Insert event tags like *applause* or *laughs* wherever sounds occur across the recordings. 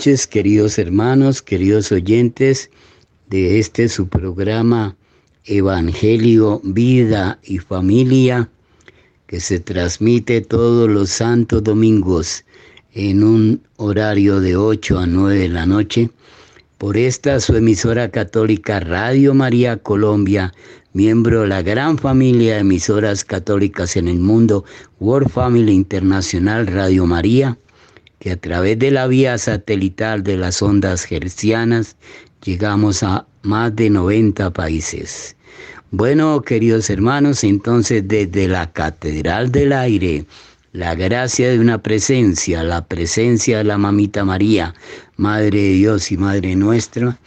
noches, queridos hermanos, queridos oyentes de este su programa Evangelio, Vida y Familia, que se transmite todos los santos domingos en un horario de 8 a 9 de la noche por esta su emisora católica Radio María Colombia, miembro de la gran familia de emisoras católicas en el mundo, World Family Internacional Radio María que a través de la vía satelital de las ondas hercianas llegamos a más de 90 países. Bueno, queridos hermanos, entonces desde la Catedral del Aire, la gracia de una presencia, la presencia de la Mamita María, Madre de Dios y Madre nuestra,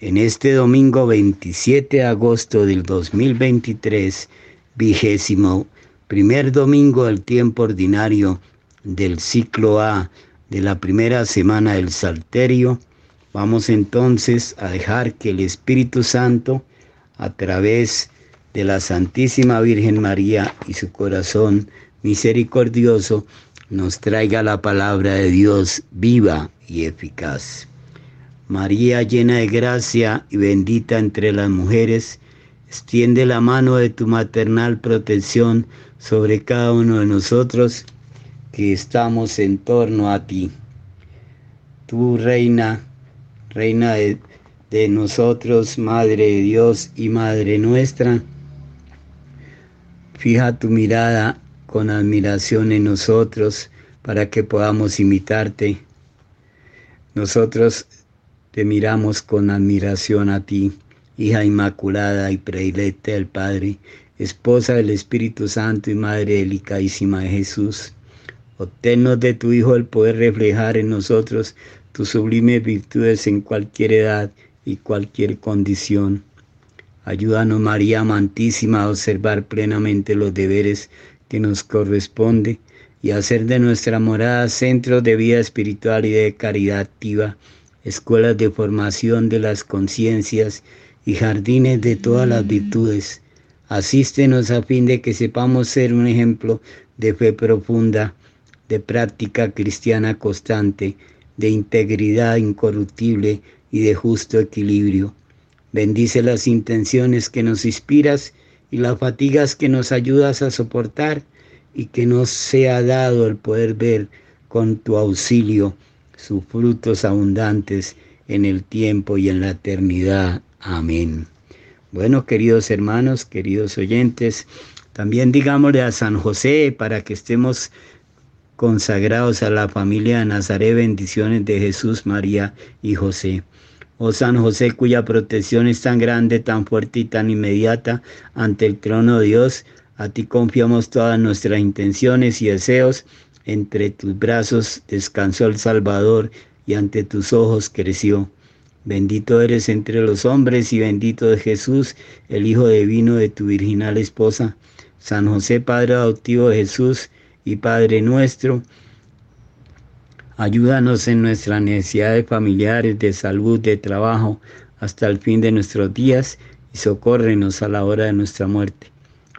en este domingo 27 de agosto del 2023, vigésimo primer domingo del tiempo ordinario del ciclo A de la primera semana del Salterio. Vamos entonces a dejar que el Espíritu Santo, a través de la Santísima Virgen María y su corazón misericordioso, nos traiga la palabra de Dios viva y eficaz. María llena de gracia y bendita entre las mujeres, extiende la mano de tu maternal protección sobre cada uno de nosotros que estamos en torno a ti. Tú, reina, reina de, de nosotros, Madre de Dios y Madre nuestra, fija tu mirada con admiración en nosotros para que podamos imitarte. Nosotros te miramos con admiración a ti, hija inmaculada y predilecta del Padre, esposa del Espíritu Santo y Madre delicadísima de Jesús. Obténnos de tu Hijo el poder reflejar en nosotros tus sublimes virtudes en cualquier edad y cualquier condición. Ayúdanos, María amantísima, a observar plenamente los deberes que nos corresponde y hacer de nuestra morada centros de vida espiritual y de caridad activa, escuelas de formación de las conciencias y jardines de todas las virtudes. Asístenos a fin de que sepamos ser un ejemplo de fe profunda de práctica cristiana constante, de integridad incorruptible y de justo equilibrio. Bendice las intenciones que nos inspiras y las fatigas que nos ayudas a soportar y que nos sea dado el poder ver con tu auxilio sus frutos abundantes en el tiempo y en la eternidad. Amén. Bueno, queridos hermanos, queridos oyentes, también digámosle a San José para que estemos consagrados a la familia de Nazaret, bendiciones de Jesús, María y José. Oh San José, cuya protección es tan grande, tan fuerte y tan inmediata ante el trono de Dios, a ti confiamos todas nuestras intenciones y deseos. Entre tus brazos descansó el Salvador y ante tus ojos creció. Bendito eres entre los hombres y bendito es Jesús, el Hijo divino de tu virginal esposa. San José, Padre adoptivo de Jesús, y Padre nuestro, ayúdanos en nuestras necesidades familiares, de salud, de trabajo, hasta el fin de nuestros días y socórrenos a la hora de nuestra muerte.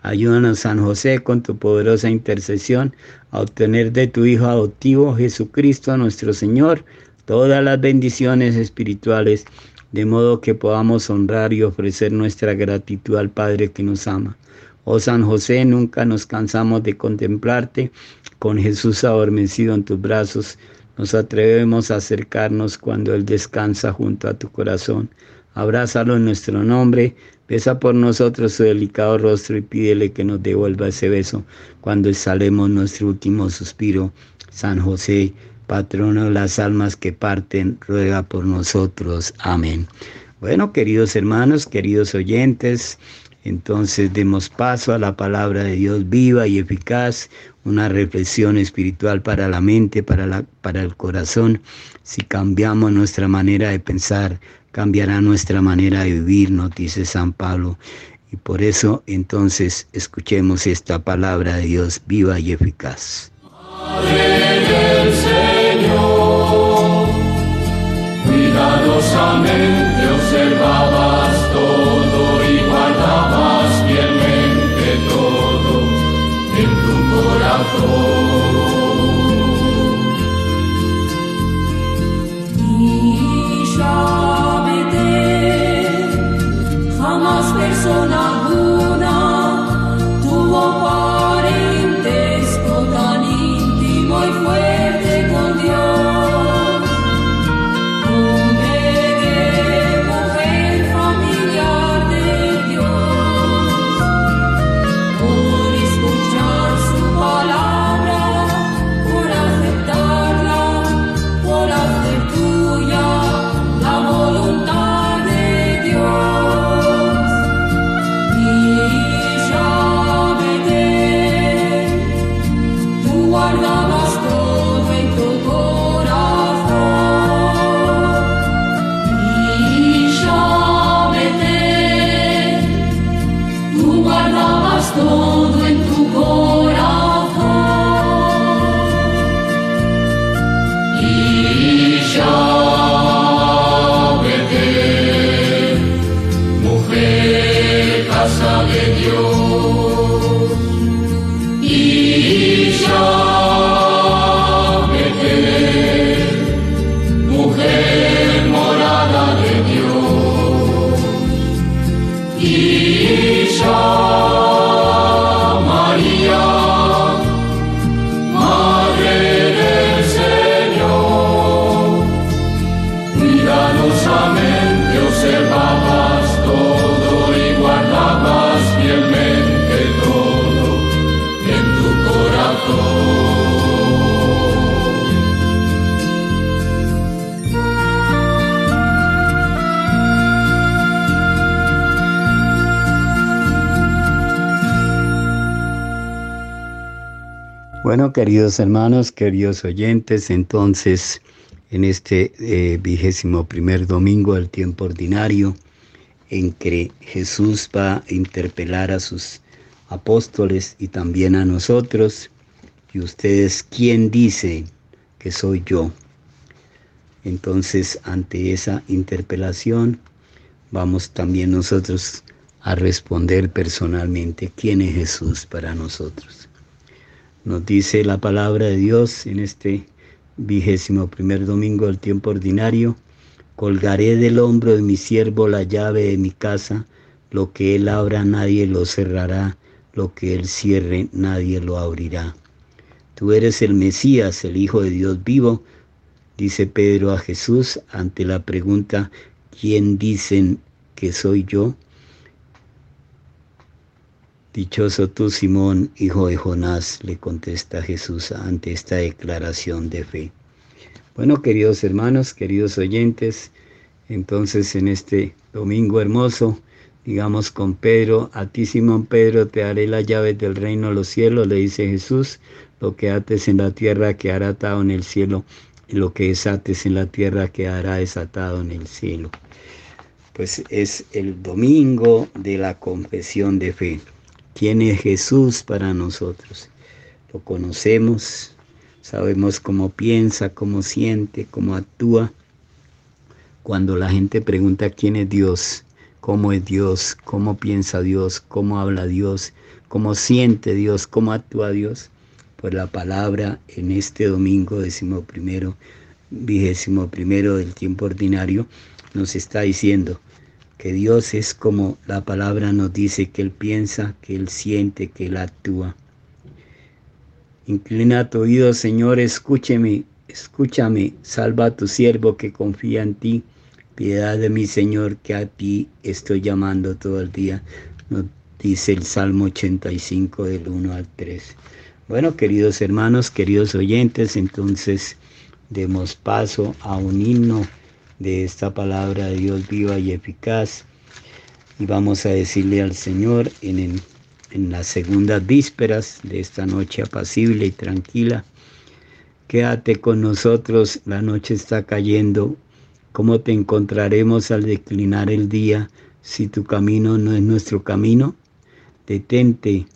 Ayúdanos, San José, con tu poderosa intercesión, a obtener de tu Hijo adoptivo Jesucristo nuestro Señor todas las bendiciones espirituales, de modo que podamos honrar y ofrecer nuestra gratitud al Padre que nos ama. Oh San José, nunca nos cansamos de contemplarte. Con Jesús adormecido en tus brazos, nos atrevemos a acercarnos cuando Él descansa junto a tu corazón. Abrázalo en nuestro nombre, besa por nosotros su delicado rostro y pídele que nos devuelva ese beso cuando exhalemos nuestro último suspiro. San José, patrono de las almas que parten, ruega por nosotros. Amén. Bueno, queridos hermanos, queridos oyentes, entonces demos paso a la palabra de Dios viva y eficaz, una reflexión espiritual para la mente, para, la, para el corazón. Si cambiamos nuestra manera de pensar, cambiará nuestra manera de vivir, nos dice San Pablo. Y por eso entonces escuchemos esta palabra de Dios viva y eficaz. Bueno, queridos hermanos, queridos oyentes, entonces en este eh, vigésimo primer domingo del tiempo ordinario, en que Jesús va a interpelar a sus apóstoles y también a nosotros, y ustedes, ¿quién dice que soy yo? Entonces, ante esa interpelación, vamos también nosotros a responder personalmente, ¿quién es Jesús para nosotros? Nos dice la palabra de Dios en este vigésimo primer domingo del tiempo ordinario. Colgaré del hombro de mi siervo la llave de mi casa. Lo que él abra nadie lo cerrará. Lo que él cierre nadie lo abrirá. Tú eres el Mesías, el Hijo de Dios vivo, dice Pedro a Jesús ante la pregunta, ¿quién dicen que soy yo? Dichoso tú, Simón, hijo de Jonás, le contesta Jesús ante esta declaración de fe. Bueno, queridos hermanos, queridos oyentes, entonces en este domingo hermoso, digamos con Pedro, a ti Simón Pedro te daré las llaves del reino de los cielos, le dice Jesús, lo que ates en la tierra quedará atado en el cielo, y lo que desates en la tierra quedará desatado en el cielo. Pues es el domingo de la confesión de fe quién es Jesús para nosotros. Lo conocemos, sabemos cómo piensa, cómo siente, cómo actúa. Cuando la gente pregunta quién es Dios, cómo es Dios, cómo piensa Dios, cómo habla Dios, cómo siente Dios, cómo actúa Dios, pues la palabra en este domingo décimo primero, vigésimo primero del tiempo ordinario, nos está diciendo, que Dios es como la palabra nos dice que Él piensa, que Él siente, que Él actúa. Inclina tu oído, Señor, escúcheme, escúchame, salva a tu siervo que confía en ti. Piedad de mi Señor, que a ti estoy llamando todo el día. Nos dice el Salmo 85 del 1 al 3. Bueno, queridos hermanos, queridos oyentes, entonces demos paso a un himno de esta palabra de Dios viva y eficaz. Y vamos a decirle al Señor en, en las segundas vísperas de esta noche apacible y tranquila, quédate con nosotros, la noche está cayendo, ¿cómo te encontraremos al declinar el día si tu camino no es nuestro camino? Detente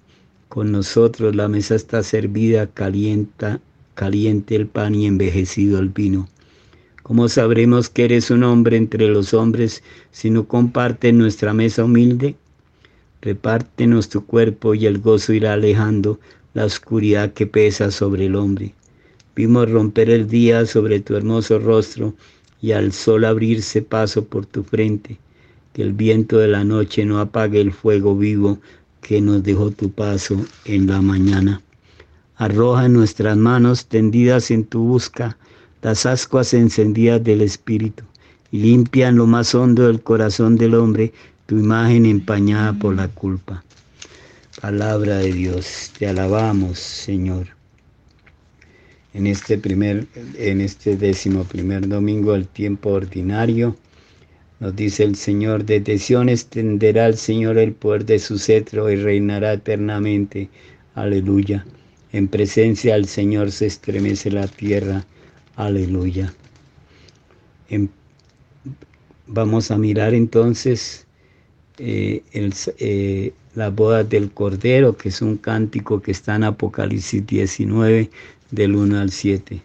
con nosotros, la mesa está servida, calienta caliente el pan y envejecido el vino. ¿Cómo sabremos que eres un hombre entre los hombres si no compartes nuestra mesa humilde? Repártenos tu cuerpo y el gozo irá alejando la oscuridad que pesa sobre el hombre. Vimos romper el día sobre tu hermoso rostro y al sol abrirse paso por tu frente. Que el viento de la noche no apague el fuego vivo que nos dejó tu paso en la mañana. Arroja nuestras manos tendidas en tu busca las ascuas encendidas del Espíritu y limpia en lo más hondo del corazón del hombre tu imagen empañada por la culpa. Palabra de Dios, te alabamos, Señor. En este primer, en este décimo primer domingo del tiempo ordinario, nos dice el Señor, desde Sion extenderá el Señor el poder de su cetro y reinará eternamente. Aleluya. En presencia del Señor se estremece la tierra Aleluya. Em, vamos a mirar entonces eh, eh, la boda del Cordero, que es un cántico que está en Apocalipsis 19, del 1 al 7.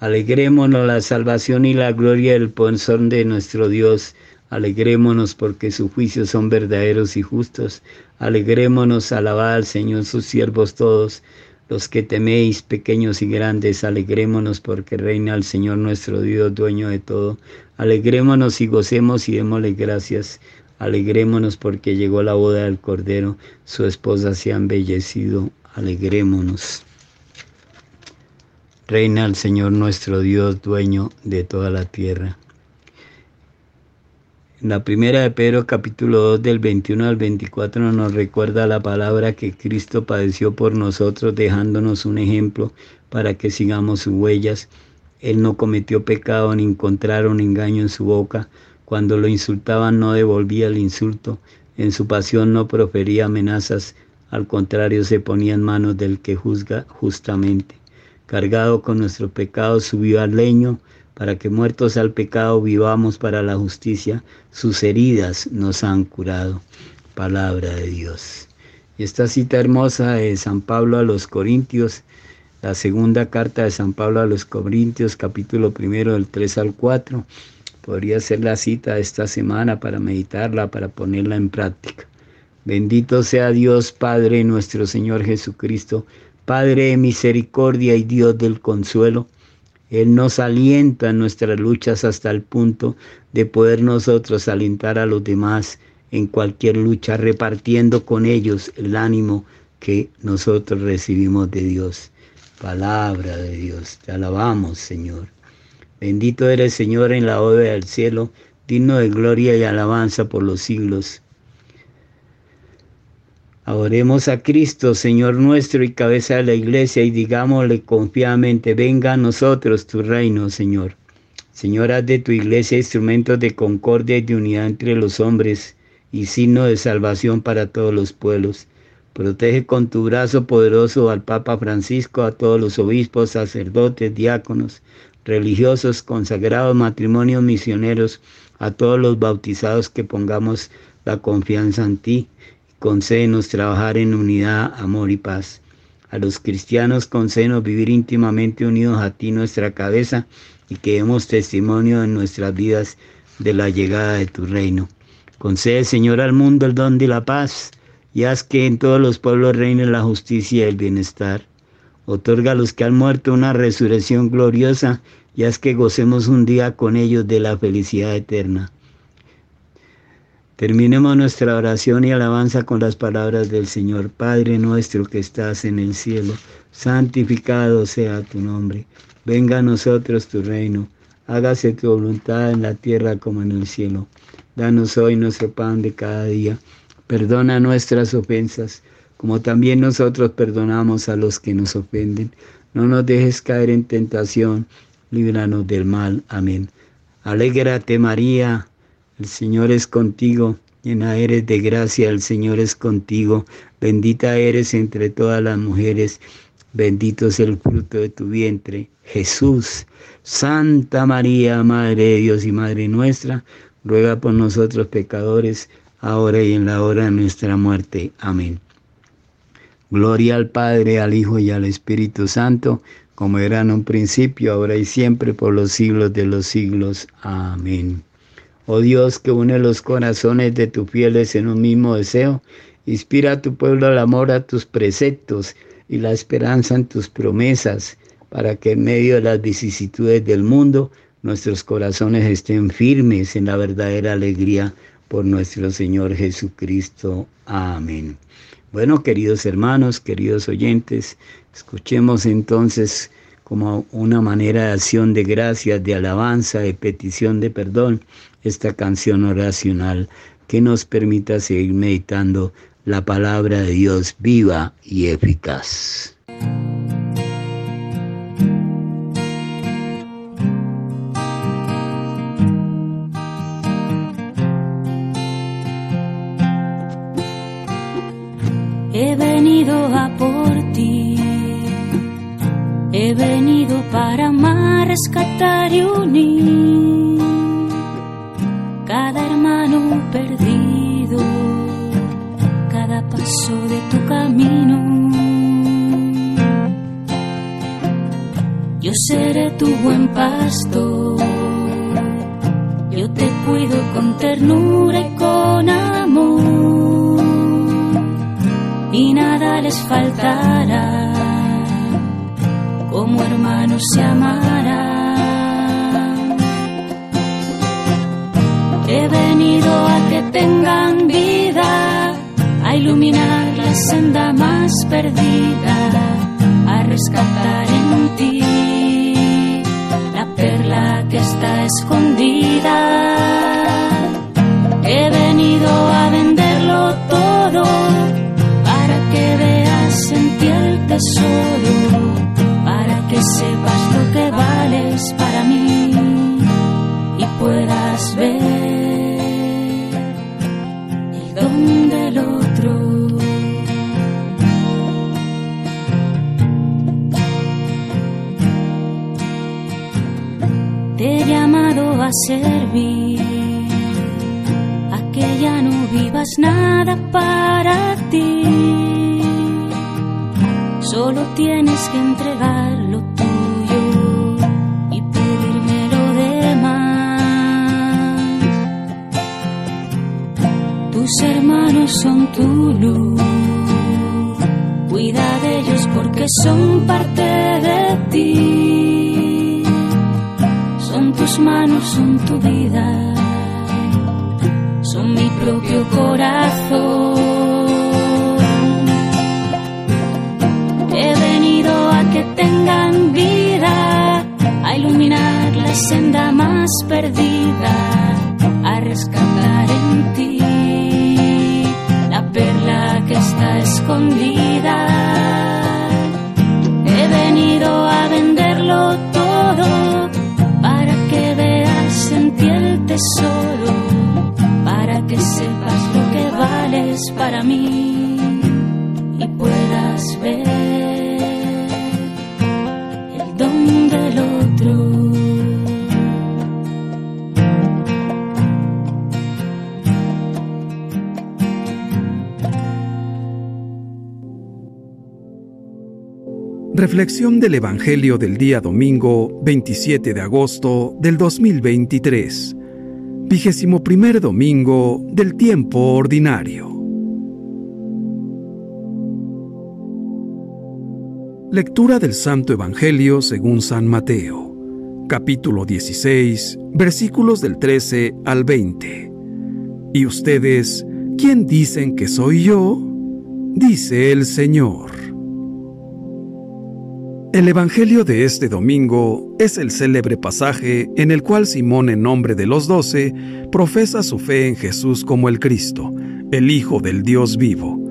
Alegrémonos la salvación y la gloria del ponzón de nuestro Dios. Alegrémonos porque sus juicios son verdaderos y justos. Alegrémonos, alabad al Señor sus siervos todos los que teméis, pequeños y grandes, alegrémonos porque reina el Señor nuestro Dios, dueño de todo. Alegrémonos y gocemos y démosle gracias. Alegrémonos porque llegó la boda del Cordero, su esposa se ha embellecido. Alegrémonos. Reina el Señor nuestro Dios, dueño de toda la tierra. En la primera de Pedro capítulo 2 del 21 al 24 nos recuerda la palabra que Cristo padeció por nosotros dejándonos un ejemplo para que sigamos sus huellas. Él no cometió pecado ni encontraron engaño en su boca. Cuando lo insultaban no devolvía el insulto. En su pasión no profería amenazas. Al contrario se ponía en manos del que juzga justamente. Cargado con nuestro pecado subió al leño para que muertos al pecado vivamos para la justicia, sus heridas nos han curado. Palabra de Dios. Y esta cita hermosa de San Pablo a los Corintios, la segunda carta de San Pablo a los Corintios, capítulo primero del 3 al 4, podría ser la cita de esta semana para meditarla, para ponerla en práctica. Bendito sea Dios Padre nuestro Señor Jesucristo, Padre de misericordia y Dios del consuelo él nos alienta en nuestras luchas hasta el punto de poder nosotros alentar a los demás en cualquier lucha, repartiendo con ellos el ánimo que nosotros recibimos de Dios. Palabra de Dios, te alabamos Señor. Bendito eres Señor en la obra del cielo, digno de gloria y alabanza por los siglos. Adoremos a Cristo, Señor nuestro y cabeza de la iglesia, y digámosle confiadamente, venga a nosotros tu reino, Señor. Señor, haz de tu iglesia instrumentos de concordia y de unidad entre los hombres y signo de salvación para todos los pueblos. Protege con tu brazo poderoso al Papa Francisco, a todos los obispos, sacerdotes, diáconos, religiosos, consagrados, matrimonios, misioneros, a todos los bautizados que pongamos la confianza en ti concédenos trabajar en unidad, amor y paz. A los cristianos concédenos vivir íntimamente unidos a ti, nuestra cabeza, y que demos testimonio en nuestras vidas de la llegada de tu reino. Concede, Señor, al mundo el don de la paz, y haz que en todos los pueblos reine la justicia y el bienestar. Otorga a los que han muerto una resurrección gloriosa, y haz que gocemos un día con ellos de la felicidad eterna. Terminemos nuestra oración y alabanza con las palabras del Señor. Padre nuestro que estás en el cielo, santificado sea tu nombre. Venga a nosotros tu reino. Hágase tu voluntad en la tierra como en el cielo. Danos hoy nuestro pan de cada día. Perdona nuestras ofensas, como también nosotros perdonamos a los que nos ofenden. No nos dejes caer en tentación. Líbranos del mal. Amén. Alégrate María el Señor es contigo, llena eres de gracia, el Señor es contigo, bendita eres entre todas las mujeres, bendito es el fruto de tu vientre, Jesús. Santa María, Madre de Dios y Madre nuestra, ruega por nosotros pecadores, ahora y en la hora de nuestra muerte. Amén. Gloria al Padre, al Hijo y al Espíritu Santo, como era en un principio, ahora y siempre, por los siglos de los siglos. Amén. Oh Dios, que une los corazones de tus fieles en un mismo deseo, inspira a tu pueblo al amor a tus preceptos y la esperanza en tus promesas, para que en medio de las vicisitudes del mundo nuestros corazones estén firmes en la verdadera alegría por nuestro Señor Jesucristo. Amén. Bueno, queridos hermanos, queridos oyentes, escuchemos entonces como una manera de acción de gracias, de alabanza, de petición de perdón, esta canción oracional que nos permita seguir meditando la palabra de Dios viva y eficaz. He venido a por ti, he venido para amar, rescatar y unir perdido, cada paso de tu camino. Yo seré tu buen pastor, yo te cuido con ternura y con amor y nada les faltará, como hermanos se amarán. He venido a que tengan vida, a iluminar la senda más perdida, a rescatar en ti la perla que está escondida. He venido a venderlo todo que veas en ti el tesoro, Reflexión del Evangelio del día domingo 27 de agosto del 2023, vigésimo primer domingo del tiempo ordinario. Lectura del Santo Evangelio según San Mateo, capítulo 16, versículos del 13 al 20. ¿Y ustedes quién dicen que soy yo? Dice el Señor. El Evangelio de este domingo es el célebre pasaje en el cual Simón en nombre de los doce profesa su fe en Jesús como el Cristo, el Hijo del Dios vivo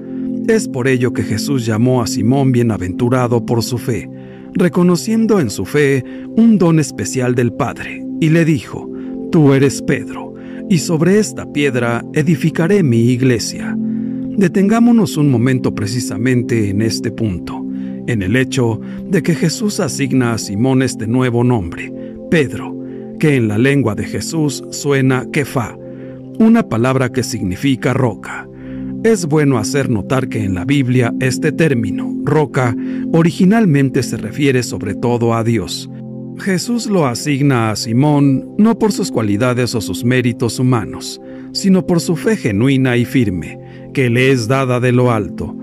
es por ello que Jesús llamó a Simón bienaventurado por su fe, reconociendo en su fe un don especial del Padre, y le dijo, Tú eres Pedro, y sobre esta piedra edificaré mi iglesia. Detengámonos un momento precisamente en este punto, en el hecho de que Jesús asigna a Simón este nuevo nombre, Pedro, que en la lengua de Jesús suena kefa, una palabra que significa roca. es bueno hacer notar que en la Biblia este término, roca, originalmente se refiere sobre todo a Dios. Jesús lo asigna a Simón no por sus cualidades o sus méritos humanos, sino por su fe genuina y firme, que le es dada de lo alto.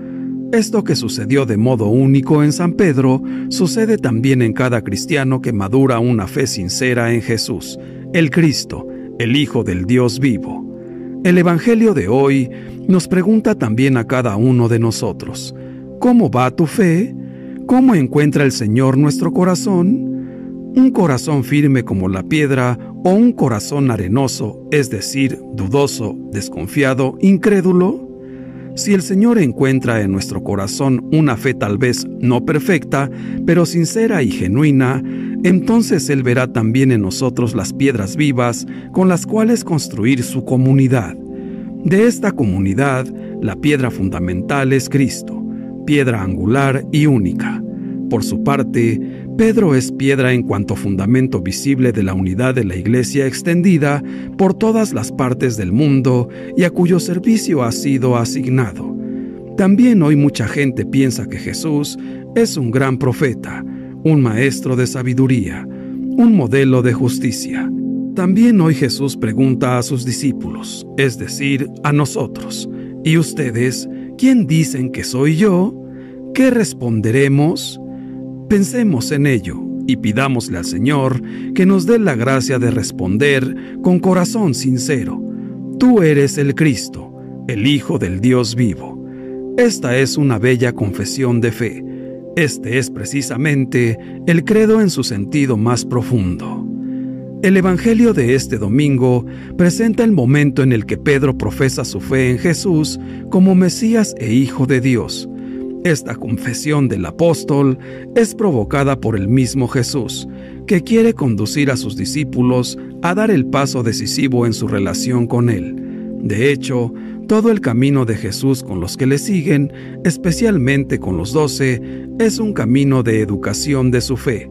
Esto que sucedió de modo único en San Pedro, sucede también en cada cristiano que madura una fe sincera en Jesús, el Cristo, el Hijo del Dios vivo. El Evangelio de hoy nos pregunta también a cada uno de nosotros, ¿cómo va tu fe? ¿Cómo encuentra el Señor nuestro corazón? Un corazón firme como la piedra o un corazón arenoso, es decir, dudoso, desconfiado, incrédulo? Si el Señor encuentra en nuestro corazón una fe tal vez no perfecta, pero sincera y genuina, entonces Él verá también en nosotros las piedras vivas con las cuales construir su comunidad. De esta comunidad, la piedra fundamental es Cristo, piedra angular y única. Por su parte, Pedro es piedra en cuanto fundamento visible de la unidad de la Iglesia extendida por todas las partes del mundo y a cuyo servicio ha sido asignado. También hoy mucha gente piensa que Jesús es un gran profeta, un maestro de sabiduría, un modelo de justicia. También hoy Jesús pregunta a sus discípulos, es decir, a nosotros, ¿y ustedes quién dicen que soy yo? ¿Qué responderemos? Pensemos en ello y pidámosle al Señor que nos dé la gracia de responder con corazón sincero. Tú eres el Cristo, el Hijo del Dios vivo. Esta es una bella confesión de fe este es precisamente el credo en su sentido más profundo. El Evangelio de este domingo presenta el momento en el que Pedro profesa su fe en Jesús como Mesías e Hijo de Dios. Esta confesión del apóstol es provocada por el mismo Jesús, que quiere conducir a sus discípulos a dar el paso decisivo en su relación con Él. De hecho, todo el camino de Jesús con los que le siguen, especialmente con los doce, es un camino de educación de su fe.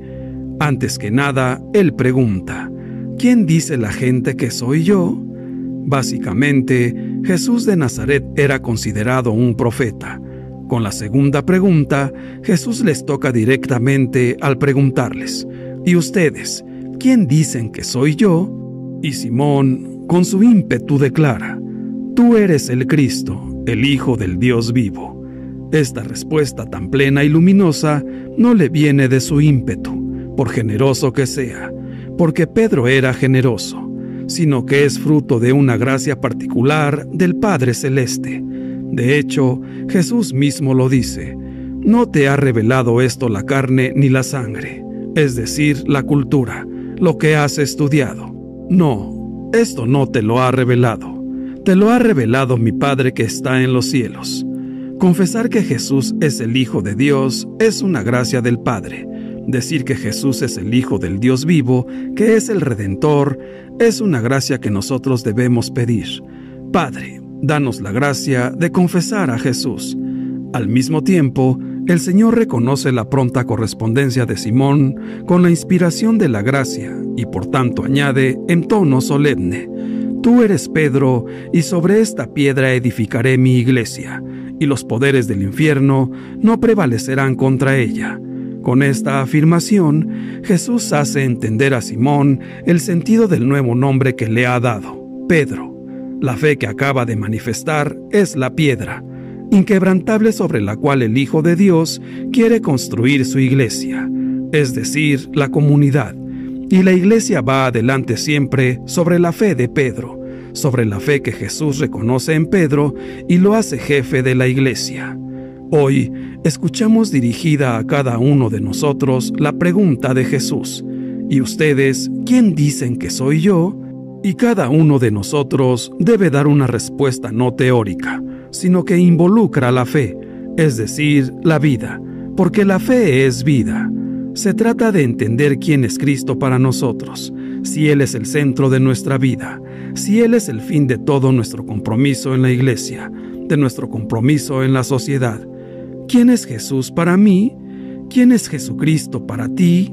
Antes que nada, Él pregunta, ¿quién dice la gente que soy yo? Básicamente, Jesús de Nazaret era considerado un profeta. Con la segunda pregunta, Jesús les toca directamente al preguntarles, ¿y ustedes, quién dicen que soy yo? Y Simón, con su ímpetu, declara, Tú eres el Cristo, el Hijo del Dios vivo. Esta respuesta tan plena y luminosa no le viene de su ímpetu, por generoso que sea, porque Pedro era generoso, sino que es fruto de una gracia particular del Padre Celeste. De hecho, Jesús mismo lo dice, no te ha revelado esto la carne ni la sangre, es decir, la cultura, lo que has estudiado. No, esto no te lo ha revelado te lo ha revelado mi Padre que está en los cielos. Confesar que Jesús es el Hijo de Dios es una gracia del Padre. Decir que Jesús es el Hijo del Dios vivo, que es el Redentor, es una gracia que nosotros debemos pedir. Padre, danos la gracia de confesar a Jesús. Al mismo tiempo, el Señor reconoce la pronta correspondencia de Simón con la inspiración de la gracia y por tanto añade en tono solemne, Tú eres Pedro, y sobre esta piedra edificaré mi iglesia, y los poderes del infierno no prevalecerán contra ella. Con esta afirmación, Jesús hace entender a Simón el sentido del nuevo nombre que le ha dado, Pedro. La fe que acaba de manifestar es la piedra, inquebrantable sobre la cual el Hijo de Dios quiere construir su iglesia, es decir, la comunidad y la iglesia va adelante siempre sobre la fe de Pedro, sobre la fe que Jesús reconoce en Pedro y lo hace jefe de la iglesia. Hoy escuchamos dirigida a cada uno de nosotros la pregunta de Jesús, ¿y ustedes quién dicen que soy yo? Y cada uno de nosotros debe dar una respuesta no teórica, sino que involucra la fe, es decir, la vida, porque la fe es vida. Se trata de entender quién es Cristo para nosotros, si Él es el centro de nuestra vida, si Él es el fin de todo nuestro compromiso en la iglesia, de nuestro compromiso en la sociedad. ¿Quién es Jesús para mí? ¿Quién es Jesucristo para ti?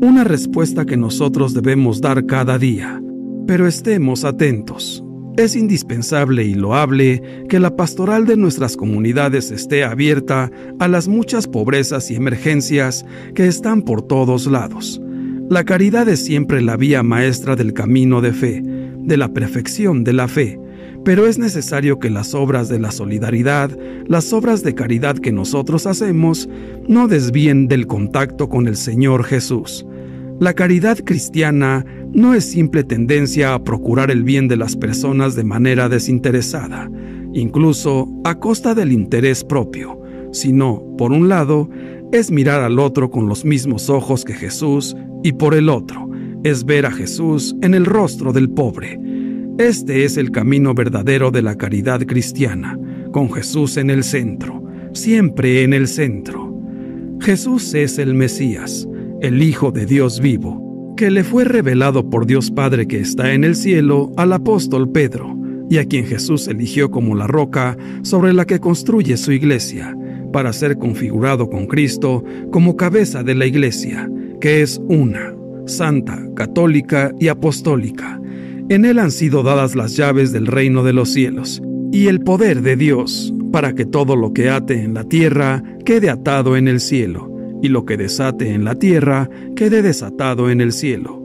Una respuesta que nosotros debemos dar cada día. Pero estemos atentos. es indispensable y loable que la pastoral de nuestras comunidades esté abierta a las muchas pobrezas y emergencias que están por todos lados. La caridad es siempre la vía maestra del camino de fe, de la perfección de la fe, pero es necesario que las obras de la solidaridad, las obras de caridad que nosotros hacemos, no desvíen del contacto con el Señor Jesús. La caridad cristiana no es simple tendencia a procurar el bien de las personas de manera desinteresada, incluso a costa del interés propio, sino, por un lado, es mirar al otro con los mismos ojos que Jesús y por el otro, es ver a Jesús en el rostro del pobre. Este es el camino verdadero de la caridad cristiana, con Jesús en el centro, siempre en el centro. Jesús es el Mesías, el Hijo de Dios vivo, que le fue revelado por Dios Padre que está en el cielo al apóstol Pedro, y a quien Jesús eligió como la roca sobre la que construye su iglesia, para ser configurado con Cristo como cabeza de la iglesia, que es una, santa, católica y apostólica. En él han sido dadas las llaves del reino de los cielos y el poder de Dios, para que todo lo que ate en la tierra quede atado en el cielo y lo que desate en la tierra quede desatado en el cielo.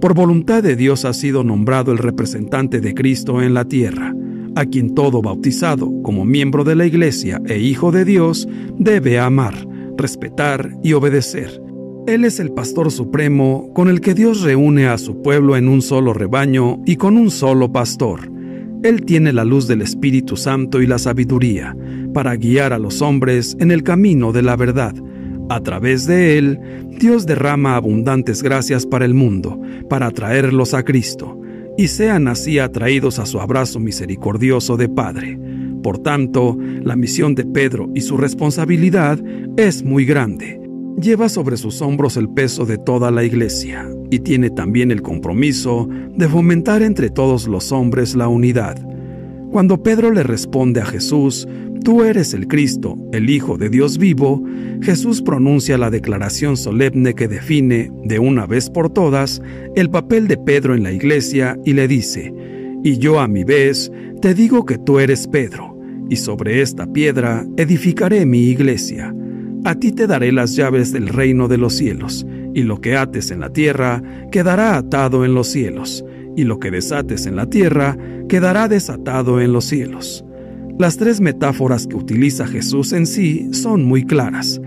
Por voluntad de Dios ha sido nombrado el representante de Cristo en la tierra, a quien todo bautizado como miembro de la Iglesia e hijo de Dios debe amar, respetar y obedecer. Él es el pastor supremo con el que Dios reúne a su pueblo en un solo rebaño y con un solo pastor. Él tiene la luz del Espíritu Santo y la sabiduría para guiar a los hombres en el camino de la verdad a través de él, Dios derrama abundantes gracias para el mundo, para atraerlos a Cristo, y sean así atraídos a su abrazo misericordioso de Padre. Por tanto, la misión de Pedro y su responsabilidad es muy grande. Lleva sobre sus hombros el peso de toda la iglesia y tiene también el compromiso de fomentar entre todos los hombres la unidad. Cuando Pedro le responde a Jesús, Tú eres el Cristo, el Hijo de Dios vivo, Jesús pronuncia la declaración solemne que define, de una vez por todas, el papel de Pedro en la iglesia y le dice, Y yo a mi vez te digo que tú eres Pedro, y sobre esta piedra edificaré mi iglesia. A ti te daré las llaves del reino de los cielos, y lo que ates en la tierra quedará atado en los cielos, y lo que desates en la tierra quedará desatado en los cielos. Las tres metáforas que utiliza Jesús en sí son muy claras.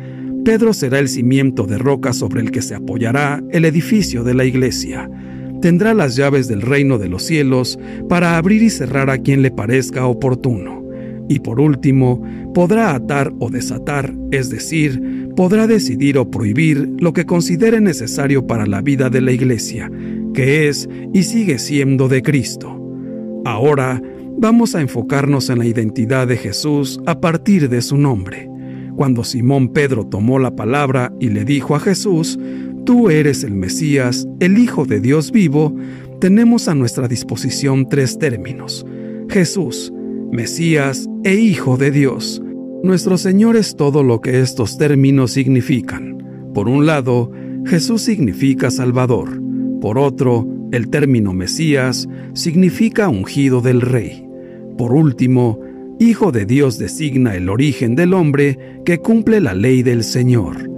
Pedro será el cimiento de roca sobre el que se apoyará el edificio de la iglesia. Tendrá las llaves del reino de los cielos para abrir y cerrar a quien le parezca oportuno. Y por último, podrá atar o desatar, es decir, podrá decidir o prohibir lo que considere necesario para la vida de la iglesia, que es y sigue siendo de Cristo. Ahora, vamos a enfocarnos en la identidad de Jesús a partir de su nombre. Cuando Simón Pedro tomó la palabra y le dijo a Jesús, Tú eres el Mesías, el Hijo de Dios vivo, tenemos a nuestra disposición tres términos. Jesús, Mesías e Hijo de Dios. Nuestro Señor es todo lo que estos términos significan. Por un lado, Jesús significa Salvador. Por otro, el término Mesías significa ungido del Rey. Por último, Hijo de Dios designa el origen del hombre que cumple la ley del Señor.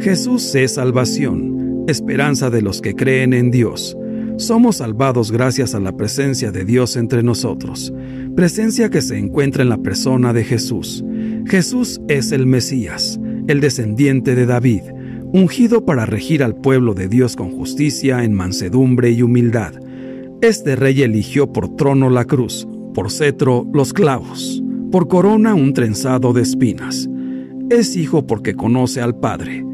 Jesús es salvación, esperanza de los que creen en Dios. Somos salvados gracias a la presencia de Dios entre nosotros, presencia que se encuentra en la persona de Jesús. Jesús es el Mesías, el descendiente de David, ungido para regir al pueblo de Dios con justicia en mansedumbre y humildad. Este rey eligió por trono la cruz, por cetro los clavos, por corona un trenzado de espinas. Es hijo porque conoce al Padre.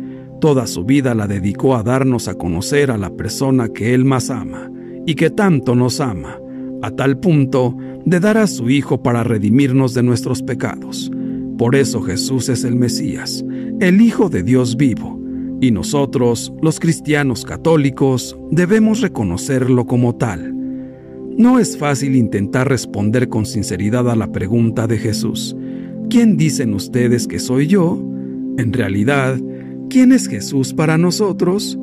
Toda su vida la dedicó a darnos a conocer a la persona que Él más ama y que tanto nos ama, a tal punto de dar a su Hijo para redimirnos de nuestros pecados. Por eso Jesús es el Mesías, el Hijo de Dios vivo, y nosotros, los cristianos católicos, debemos reconocerlo como tal. No es fácil intentar responder con sinceridad a la pregunta de Jesús, ¿quién dicen ustedes que soy yo? En realidad, ¿quién es Jesús para nosotros?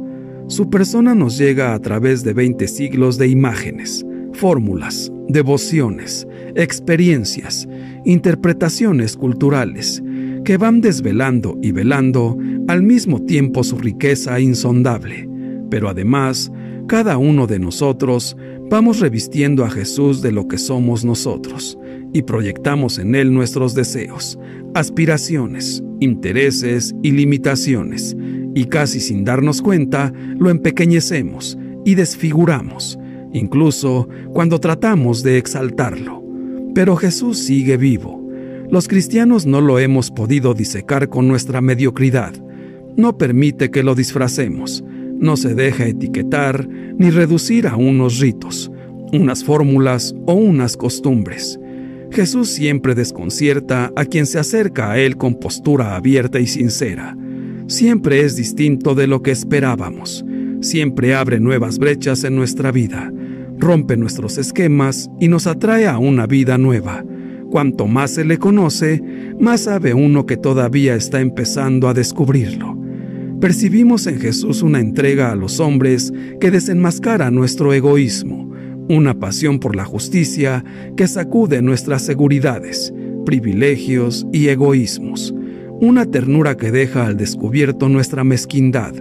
Su persona nos llega a través de 20 siglos de imágenes, fórmulas, devociones, experiencias, interpretaciones culturales, que van desvelando y velando al mismo tiempo su riqueza insondable. Pero además, cada uno de nosotros vamos revistiendo a Jesús de lo que somos nosotros y proyectamos en Él nuestros deseos, aspiraciones, intereses y limitaciones, y casi sin darnos cuenta lo empequeñecemos y desfiguramos, incluso cuando tratamos de exaltarlo. Pero Jesús sigue vivo. Los cristianos no lo hemos podido disecar con nuestra mediocridad. No permite que lo disfracemos. No se deja etiquetar ni reducir a unos ritos, unas fórmulas o unas costumbres. Jesús siempre desconcierta a quien se acerca a Él con postura abierta y sincera. Siempre es distinto de lo que esperábamos. Siempre abre nuevas brechas en nuestra vida rompe nuestros esquemas y nos atrae a una vida nueva. Cuanto más se le conoce, más sabe uno que todavía está empezando a descubrirlo. Percibimos en Jesús una entrega a los hombres que desenmascara nuestro egoísmo, una pasión por la justicia que sacude nuestras seguridades, privilegios y egoísmos, una ternura que deja al descubierto nuestra mezquindad,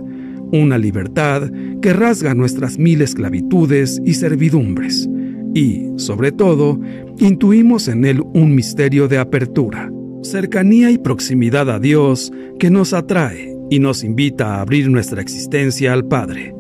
una libertad que rasga nuestras mil esclavitudes y servidumbres, y, sobre todo, intuimos en él un misterio de apertura, cercanía y proximidad a Dios que nos atrae y nos invita a abrir nuestra existencia al Padre.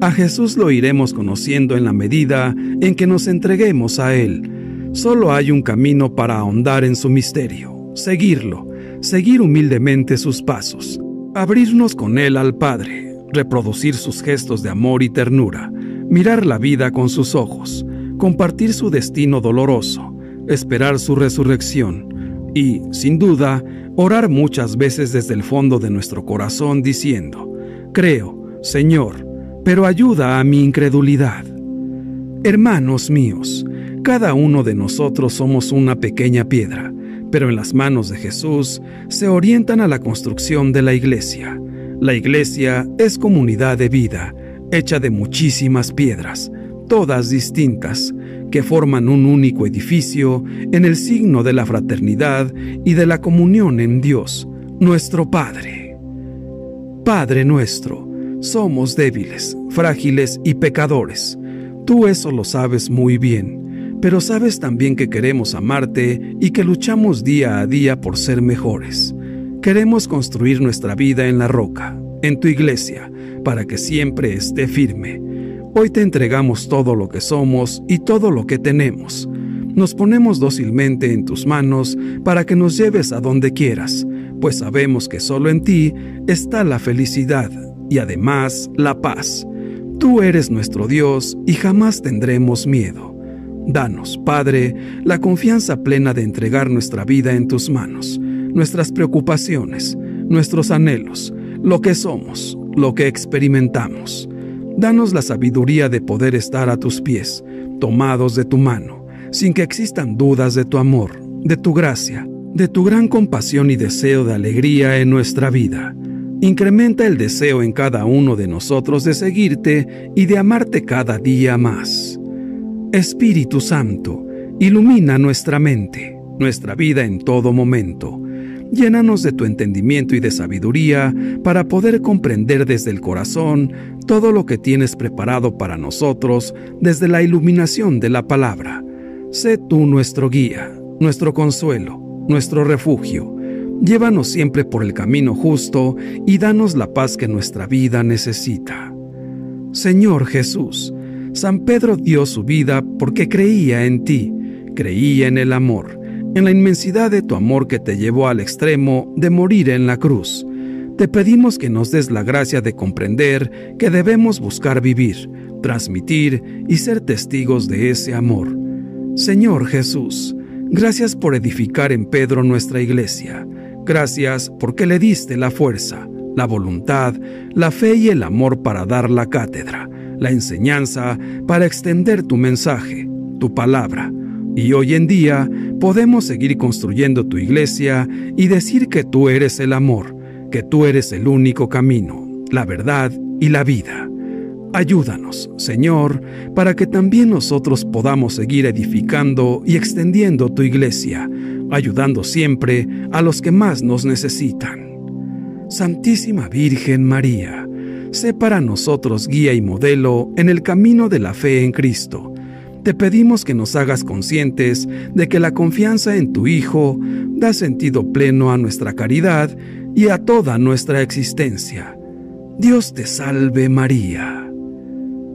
A Jesús lo iremos conociendo en la medida en que nos entreguemos a Él. Solo hay un camino para ahondar en su misterio, seguirlo, seguir humildemente sus pasos, abrirnos con Él al Padre, reproducir sus gestos de amor y ternura, mirar la vida con sus ojos, compartir su destino doloroso, esperar su resurrección y, sin duda, orar muchas veces desde el fondo de nuestro corazón diciendo, Creo, Señor, pero ayuda a mi incredulidad. Hermanos míos, cada uno de nosotros somos una pequeña piedra, pero en las manos de Jesús se orientan a la construcción de la iglesia la iglesia es comunidad de vida, hecha de muchísimas piedras, todas distintas, que forman un único edificio en el signo de la fraternidad y de la comunión en Dios, nuestro Padre. Padre nuestro, somos débiles, frágiles y pecadores. Tú eso lo sabes muy bien, pero sabes también que queremos amarte y que luchamos día a día por ser mejores. Queremos construir nuestra vida en la roca, en tu iglesia, para que siempre esté firme. Hoy te entregamos todo lo que somos y todo lo que tenemos. Nos ponemos dócilmente en tus manos para que nos lleves a donde quieras, pues sabemos que solo en ti está la felicidad y además la paz. Tú eres nuestro Dios y jamás tendremos miedo. Danos, Padre, la confianza plena de entregar nuestra vida en tus manos nuestras preocupaciones, nuestros anhelos, lo que somos, lo que experimentamos. Danos la sabiduría de poder estar a tus pies, tomados de tu mano, sin que existan dudas de tu amor, de tu gracia, de tu gran compasión y deseo de alegría en nuestra vida. Incrementa el deseo en cada uno de nosotros de seguirte y de amarte cada día más. Espíritu Santo, ilumina nuestra mente, nuestra vida en todo momento Llénanos de tu entendimiento y de sabiduría para poder comprender desde el corazón todo lo que tienes preparado para nosotros desde la iluminación de la palabra. Sé tú nuestro guía, nuestro consuelo, nuestro refugio. Llévanos siempre por el camino justo y danos la paz que nuestra vida necesita. Señor Jesús, San Pedro dio su vida porque creía en ti, creía en el amor en la inmensidad de tu amor que te llevó al extremo de morir en la cruz. Te pedimos que nos des la gracia de comprender que debemos buscar vivir, transmitir y ser testigos de ese amor. Señor Jesús, gracias por edificar en Pedro nuestra iglesia. Gracias porque le diste la fuerza, la voluntad, la fe y el amor para dar la cátedra, la enseñanza para extender tu mensaje, tu palabra y hoy en día podemos seguir construyendo tu iglesia y decir que tú eres el amor, que tú eres el único camino, la verdad y la vida. Ayúdanos, Señor, para que también nosotros podamos seguir edificando y extendiendo tu iglesia, ayudando siempre a los que más nos necesitan. Santísima Virgen María, sé para nosotros guía y modelo en el camino de la fe en Cristo. Te pedimos que nos hagas conscientes de que la confianza en tu Hijo da sentido pleno a nuestra caridad y a toda nuestra existencia. Dios te salve María.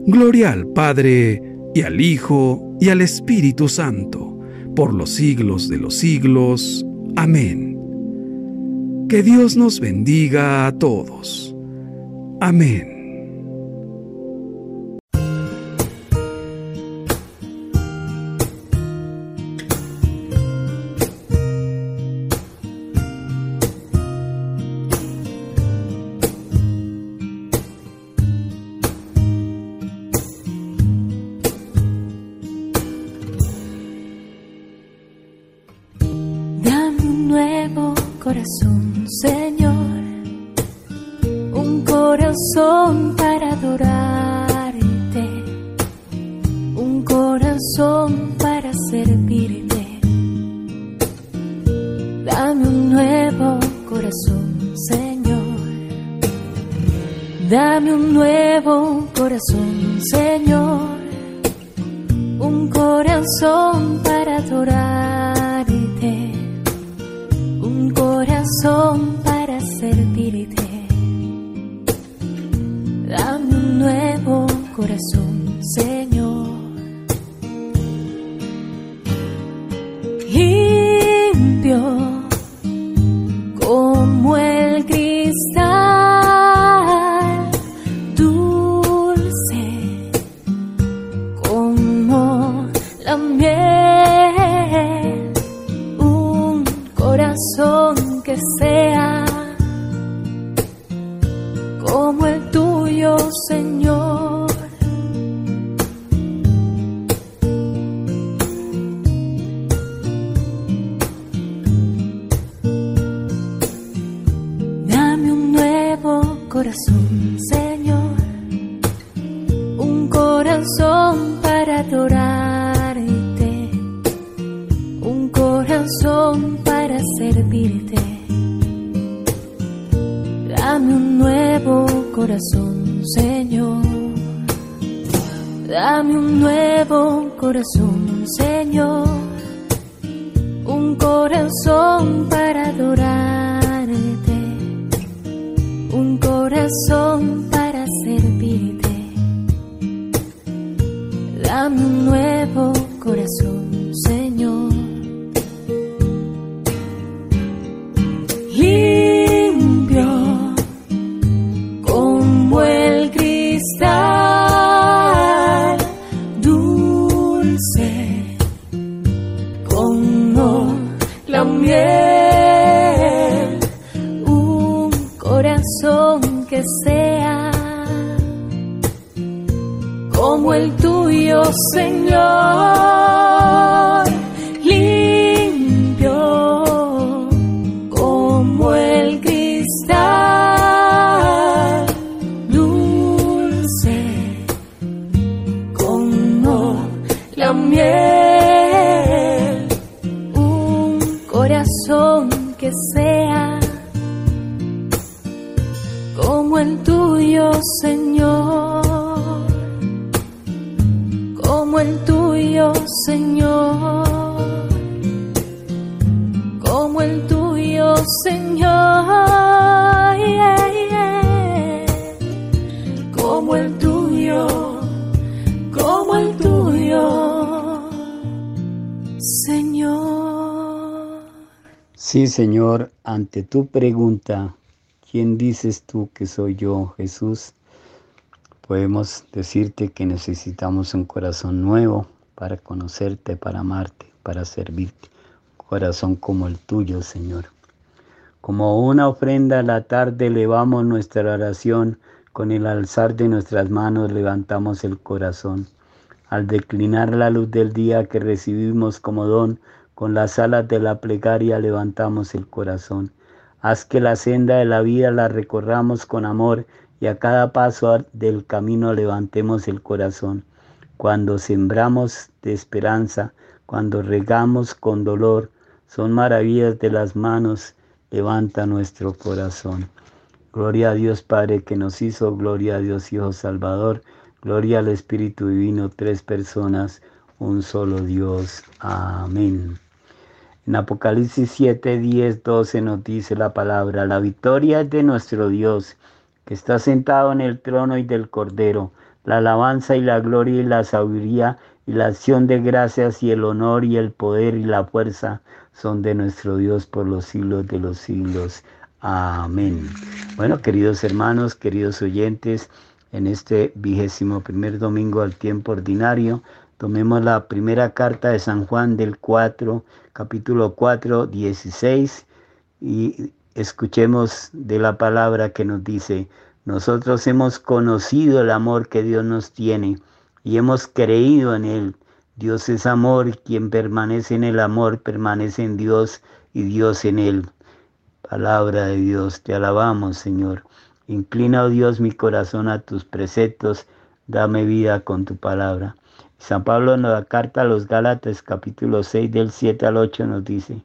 Gloria al Padre, y al Hijo, y al Espíritu Santo, por los siglos de los siglos. Amén. Que Dios nos bendiga a todos. Amén. Corazón para adorarte, Señor, ante tu pregunta, ¿Quién dices tú que soy yo, Jesús? Podemos decirte que necesitamos un corazón nuevo para conocerte, para amarte, para servirte. Corazón como el tuyo, Señor. Como una ofrenda a la tarde elevamos nuestra oración, con el alzar de nuestras manos levantamos el corazón. Al declinar la luz del día que recibimos como don, con las alas de la plegaria levantamos el corazón. Haz que la senda de la vida la recorramos con amor y a cada paso del camino levantemos el corazón. Cuando sembramos de esperanza, cuando regamos con dolor, son maravillas de las manos, levanta nuestro corazón. Gloria a Dios Padre que nos hizo, gloria a Dios Hijo Salvador, gloria al Espíritu Divino, tres personas, un solo Dios. Amén. En Apocalipsis 7, 10, 12 nos dice la palabra, la victoria es de nuestro Dios, que está sentado en el trono y del Cordero. La alabanza y la gloria y la sabiduría y la acción de gracias y el honor y el poder y la fuerza son de nuestro Dios por los siglos de los siglos. Amén. Bueno, queridos hermanos, queridos oyentes, en este vigésimo primer domingo al tiempo ordinario, tomemos la primera carta de San Juan del 4, capítulo 4, 16, y escuchemos de la palabra que nos dice, nosotros hemos conocido el amor que Dios nos tiene y hemos creído en Él. Dios es amor quien permanece en el amor permanece en Dios y Dios en Él. Palabra de Dios, te alabamos Señor. Inclina, oh Dios, mi corazón a tus preceptos, dame vida con tu palabra. San Pablo en la carta a los Gálatas capítulo 6 del 7 al 8 nos dice,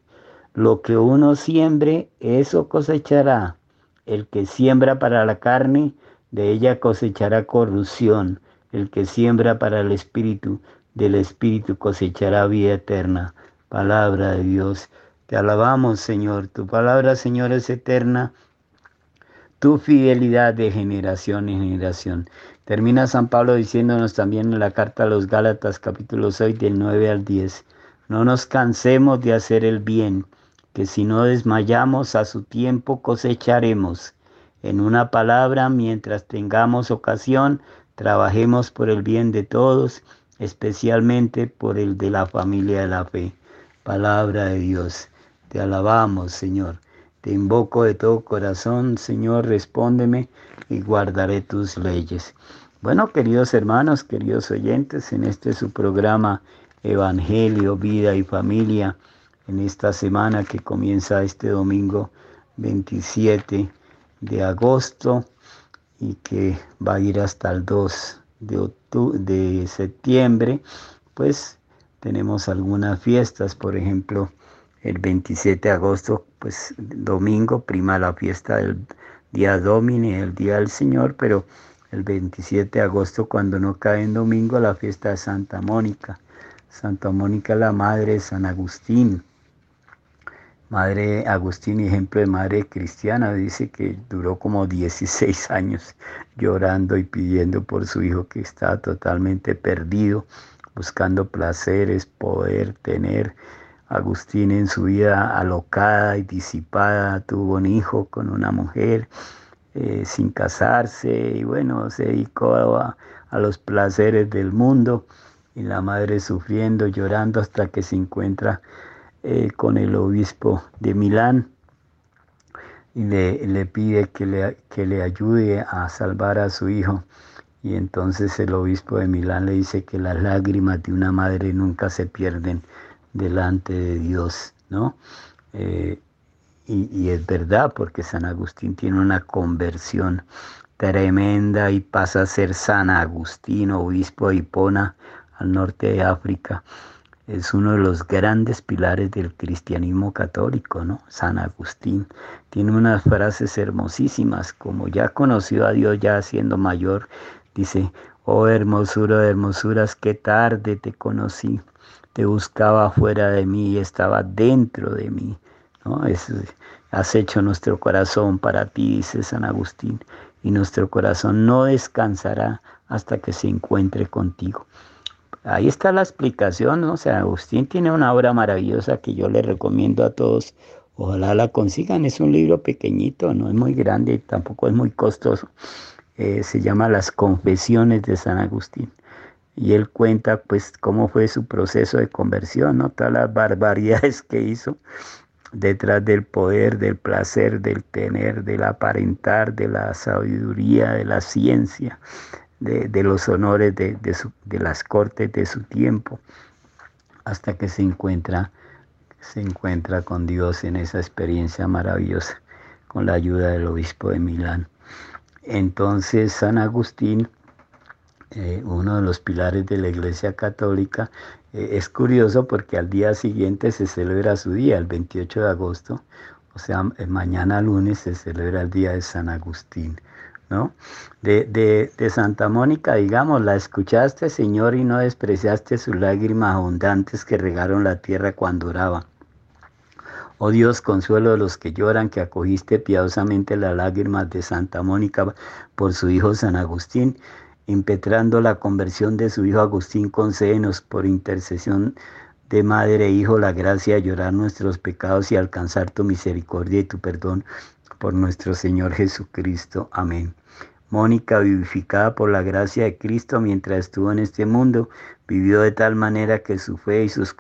lo que uno siembre, eso cosechará. El que siembra para la carne, de ella cosechará corrupción. El que siembra para el espíritu, del espíritu cosechará vida eterna. Palabra de Dios. Te alabamos, Señor. Tu palabra, Señor, es eterna. Tu fidelidad de generación en generación. Termina San Pablo diciéndonos también en la carta a los Gálatas capítulo 6 del 9 al 10. No nos cansemos de hacer el bien, que si no desmayamos a su tiempo cosecharemos. En una palabra, mientras tengamos ocasión, trabajemos por el bien de todos, especialmente por el de la familia de la fe. Palabra de Dios. Te alabamos, Señor. Te invoco de todo corazón, Señor, respóndeme y guardaré tus leyes. Bueno, queridos hermanos, queridos oyentes, en este su programa Evangelio, Vida y Familia, en esta semana que comienza este domingo 27 de agosto y que va a ir hasta el 2 de, de septiembre, pues tenemos algunas fiestas, por ejemplo, el 27 de agosto, pues domingo, prima la fiesta del día Domini, el día del Señor, pero el 27 de agosto, cuando no cae en domingo, la fiesta de Santa Mónica. Santa Mónica, la madre de San Agustín. Madre Agustín, ejemplo de madre cristiana, dice que duró como 16 *laughs* años llorando y pidiendo por su hijo que estaba totalmente perdido, buscando placeres, poder tener. Agustín en su vida alocada y disipada tuvo un hijo con una mujer eh, sin casarse y bueno, se dedicó a, los placeres del mundo y la madre sufriendo, llorando hasta que se encuentra eh, con el obispo de Milán y le, le pide que le, que le ayude a salvar a su hijo. Y entonces el obispo de Milán le dice que las lágrimas de una madre nunca se pierden delante de Dios, ¿no? Eh, y, es verdad, porque San Agustín tiene una conversión tremenda y pasa a ser San Agustín, obispo de Hipona, al norte de África. Es uno de los grandes pilares del cristianismo católico, ¿no? San Agustín. Tiene unas frases hermosísimas, como ya conoció a Dios ya siendo mayor, dice, oh hermosura de hermosuras, qué tarde te conocí, te buscaba fuera de mí y estaba dentro de mí has hecho nuestro corazón para ti, dice San Agustín, y nuestro corazón no descansará hasta que se encuentre contigo. Ahí está la explicación, ¿no? San Agustín tiene una obra maravillosa que yo le recomiendo a todos. Ojalá la consigan, es un libro pequeñito, no es muy grande y tampoco es muy costoso. Eh, se llama Las Confesiones de San Agustín y él cuenta pues cómo fue su proceso de conversión, ¿no? Todas las barbaridades que hizo detrás del poder, del placer, del tener, del aparentar, de la sabiduría, de la ciencia, de, los honores de, de, las cortes de su tiempo, hasta que se encuentra, se encuentra con Dios en esa experiencia maravillosa, con la ayuda del obispo de Milán. Entonces San Agustín, eh, uno de los pilares de la Iglesia Católica, eh, es curioso porque al día siguiente se celebra su día, el 28 de agosto, o sea, mañana lunes se celebra el día de San Agustín. ¿no? De, de, Santa Mónica, digamos, la escuchaste, Señor, y no despreciaste sus lágrimas abundantes que regaron la tierra cuando oraba. Oh Dios, consuelo de los que lloran, que acogiste piadosamente las lágrimas de Santa Mónica por su hijo San Agustín, impetrando la conversión de su hijo Agustín, concédenos por intercesión de madre e hijo la gracia de llorar nuestros pecados y alcanzar tu misericordia y tu perdón por nuestro Señor Jesucristo. Amén. Mónica, vivificada por la gracia de Cristo mientras estuvo en este mundo, vivió de tal manera que su fe y sus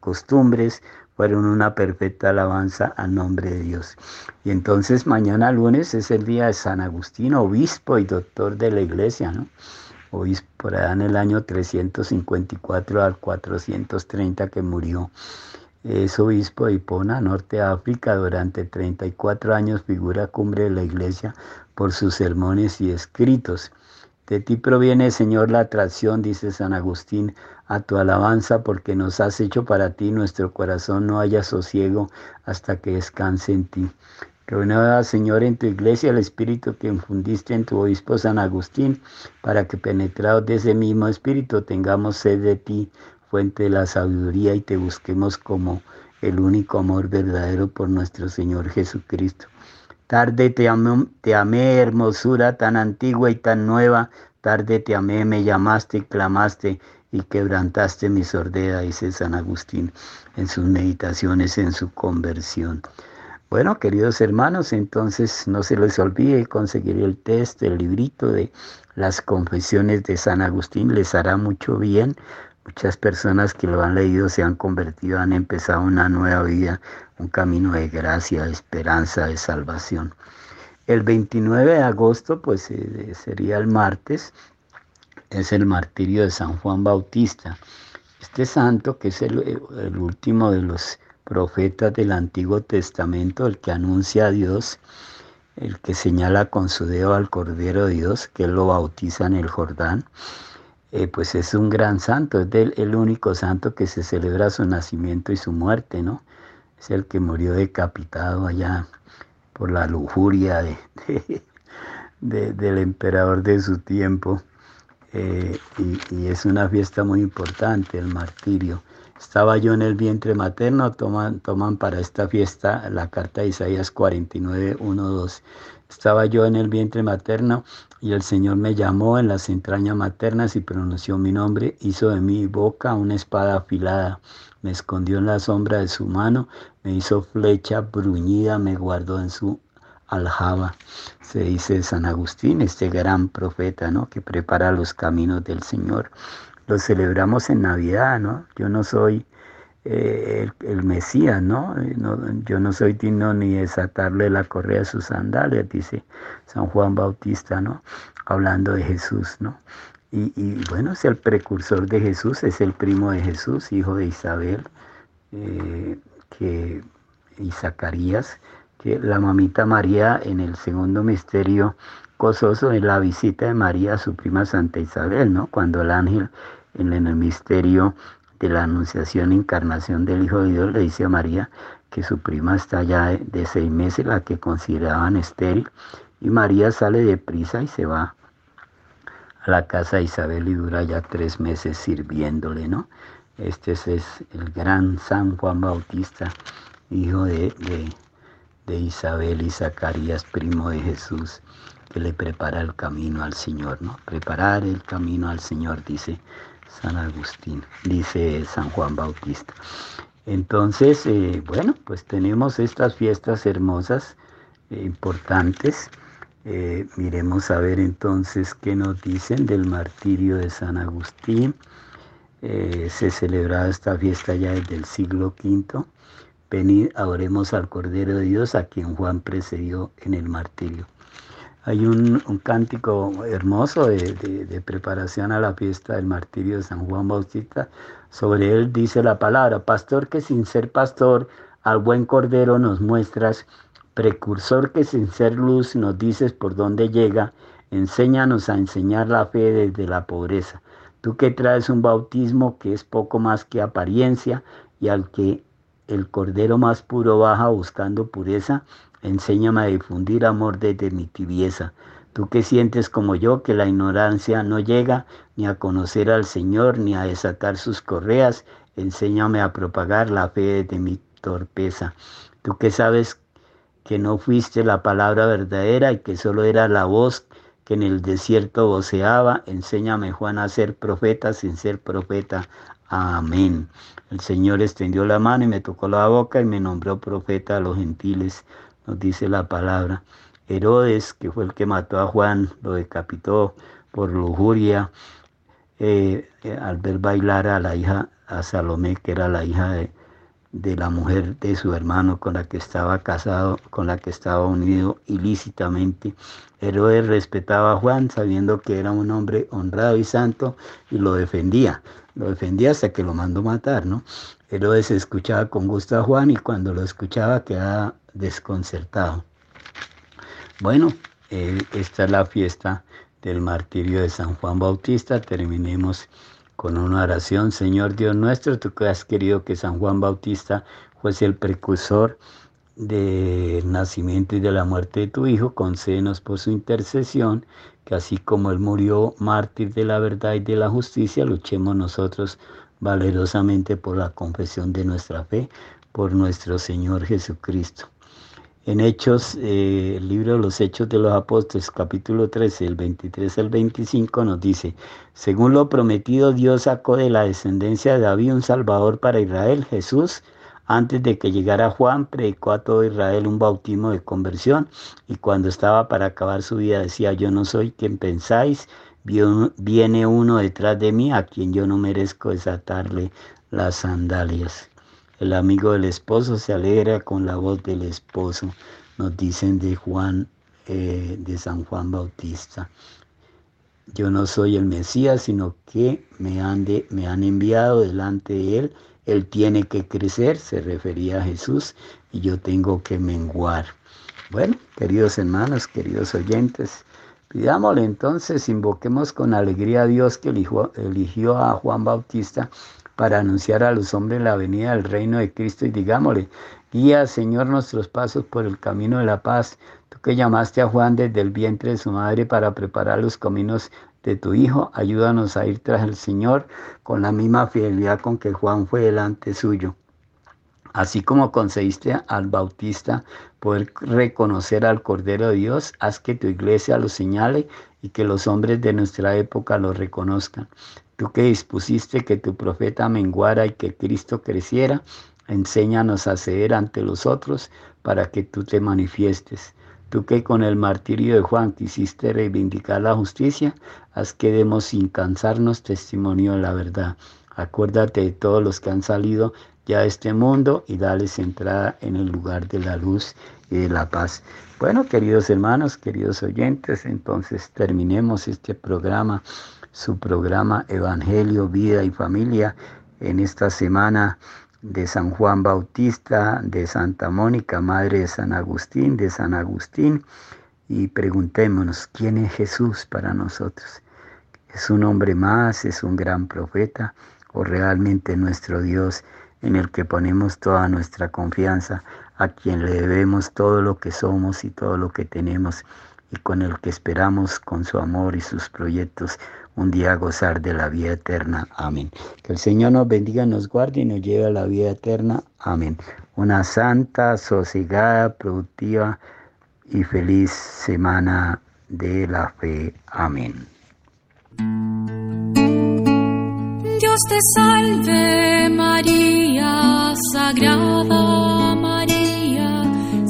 costumbres fueron una perfecta alabanza al nombre de Dios. Y entonces mañana lunes es el día de San Agustín, obispo y doctor de la iglesia, ¿no? Obispo por allá en el año 354 al 430 que murió. Es obispo de Hipona, norte de África, durante 34 años figura cumbre de la iglesia por sus sermones y escritos. De ti proviene, Señor, la atracción, dice San Agustín, a tu alabanza, porque nos has hecho para ti, nuestro corazón no haya sosiego hasta que descanse en ti. Renueva, Señor, en tu iglesia el espíritu que infundiste en tu obispo San Agustín, para que penetrados de ese mismo espíritu tengamos sed de ti, fuente de la sabiduría, y te busquemos como el único amor verdadero por nuestro Señor Jesucristo. Tarde te amé, hermosura tan antigua y tan nueva, tarde te amé, me llamaste clamaste y quebrantaste mi sordera, dice San Agustín en sus meditaciones, en su conversión. Bueno, queridos hermanos, entonces no se les olvide conseguir el test, el librito de las confesiones de San Agustín, les hará mucho bien Muchas personas que lo han leído se han convertido, han empezado una nueva vida, un camino de gracia, de esperanza, de salvación. El 29 de agosto, pues eh, sería el martes, es el martirio de San Juan Bautista. Este santo, que es el, el último de los profetas del Antiguo Testamento, el que anuncia a Dios, el que señala con su dedo al Cordero de Dios, que lo bautiza en el Jordán. Eh, pues es un gran santo, es el único santo que se celebra su nacimiento y su muerte, ¿no? Es el que murió decapitado allá por la lujuria de, del emperador de su tiempo. Eh, y, es una fiesta muy importante, el martirio. Estaba yo en el vientre materno, toman, toman para esta fiesta la carta de Isaías 49, 1, 2. Estaba yo en el vientre materno y el Señor me llamó en las entrañas maternas y pronunció mi nombre, hizo de mi boca una espada afilada, me escondió en la sombra de su mano, me hizo flecha bruñida, me guardó en su aljaba. Se dice San Agustín, este gran profeta, ¿no? Que prepara los caminos del Señor. Lo celebramos en Navidad, ¿no? Yo no soy eh, el, Mesías, ¿no? Yo no soy digno ni desatarle la correa a sus sandalias, dice San Juan Bautista, ¿no? Hablando de Jesús, ¿no? Y, bueno, es el precursor de Jesús, es el primo de Jesús, hijo de Isabel, eh, que, y Zacarías, que la mamita María en el segundo misterio gozoso en la visita de María a su prima Santa Isabel, ¿no? Cuando el ángel en el misterio de la anunciación e encarnación del Hijo de Dios, le dice a María que su prima está ya de, seis meses, la que consideraban estéril, y María sale de prisa y se va a la casa de Isabel y dura ya tres meses sirviéndole, ¿no? Este es, el gran San Juan Bautista, hijo de, de, de Isabel y Zacarías, primo de Jesús, que le prepara el camino al Señor, ¿no? Preparar el camino al Señor, dice San Agustín, dice San Juan Bautista. Entonces, eh, bueno, pues tenemos estas fiestas hermosas, e importantes. Eh, miremos a ver entonces qué nos dicen del martirio de San Agustín. se celebraba esta fiesta ya desde el siglo V. Venid, adoremos al Cordero de Dios, a quien Juan precedió en el martirio. Hay un, cántico hermoso de, preparación a la fiesta del martirio de San Juan Bautista. Sobre él dice la palabra, pastor que sin ser pastor al buen cordero nos muestras, precursor que sin ser luz nos dices por dónde llega, enséñanos a enseñar la fe desde la pobreza. Tú que traes un bautismo que es poco más que apariencia y al que el cordero más puro baja buscando pureza, enséñame a difundir amor desde mi tibieza. Tú que sientes como yo que la ignorancia no llega ni a conocer al Señor ni a desatar sus correas, enséñame a propagar la fe desde mi torpeza. Tú que sabes que no fuiste la palabra verdadera y que solo era la voz que en el desierto voceaba, enséñame Juan a ser profeta sin ser profeta. Amén. El Señor extendió la mano y me tocó la boca y me nombró profeta a los gentiles, nos dice la palabra. Herodes, que fue el que mató a Juan, lo decapitó por lujuria eh, eh, al ver bailar a la hija, a Salomé, que era la hija de, de la mujer de su hermano con la que estaba casado, con la que estaba unido ilícitamente. Herodes respetaba a Juan sabiendo que era un hombre honrado y santo y lo defendía. Lo defendía hasta que lo mandó matar, ¿no? Herodes escuchaba con gusto a Juan y cuando lo escuchaba quedaba desconcertado. Bueno, eh, esta es la fiesta del martirio de San Juan Bautista. Terminemos con una oración. Señor Dios nuestro, tú que has querido que San Juan Bautista fuese el precursor del nacimiento y de la muerte de tu Hijo, concédenos por su intercesión, que así como Él murió mártir de la verdad y de la justicia, luchemos nosotros valerosamente por la confesión de nuestra fe, por nuestro Señor Jesucristo. En Hechos, eh, el libro de los Hechos de los Apóstoles, capítulo 13, el 23 al 25, nos dice, según lo prometido, Dios sacó de la descendencia de David un Salvador para Israel, Jesús, antes de que llegara Juan, predicó a todo Israel un bautismo de conversión y cuando estaba para acabar su vida decía, yo no soy quien pensáis, viene uno detrás de mí a quien yo no merezco desatarle las sandalias. El amigo del esposo se alegra con la voz del esposo, nos dicen de Juan, eh, de San Juan Bautista. Yo no soy el Mesías, sino que me han, me han enviado delante de él. Él tiene que crecer, se refería a Jesús, y yo tengo que menguar. Bueno, queridos hermanos, queridos oyentes, pidámosle entonces, invoquemos con alegría a Dios que eligió a Juan Bautista para anunciar a los hombres la venida del reino de Cristo y digámosle, guía Señor nuestros pasos por el camino de la paz, tú que llamaste a Juan desde el vientre de su madre para preparar los caminos de tu Hijo, ayúdanos a ir tras el Señor con la misma fidelidad con que Juan fue delante suyo. Así como concediste al Bautista poder reconocer al Cordero de Dios, haz que tu iglesia lo señale y que los hombres de nuestra época lo reconozcan. Tú que dispusiste que tu profeta menguara y que Cristo creciera, enséñanos a ceder ante los otros para que tú te manifiestes. Tú que con el martirio de Juan quisiste reivindicar la justicia, haz que demos sin cansarnos testimonio de la verdad. Acuérdate de todos los que han salido ya de este mundo y dales entrada en el lugar de la luz y de la paz. Bueno, queridos hermanos, queridos oyentes, entonces terminemos este programa su programa Evangelio, Vida y Familia en esta semana de San Juan Bautista, de Santa Mónica, Madre de San Agustín, de San Agustín, y preguntémonos, ¿quién es Jesús para nosotros? ¿Es un hombre más? ¿Es un gran profeta? ¿O realmente nuestro Dios en el que ponemos toda nuestra confianza, a quien le debemos todo lo que somos y todo lo que tenemos? y con el que esperamos con su amor y sus proyectos un día gozar de la vida eterna. Amén. Que el Señor nos bendiga, nos guarde y nos lleve a la vida eterna. Amén. Una santa, sosegada, productiva y feliz semana de la fe. Amén. Dios te salve María, Sagrada María,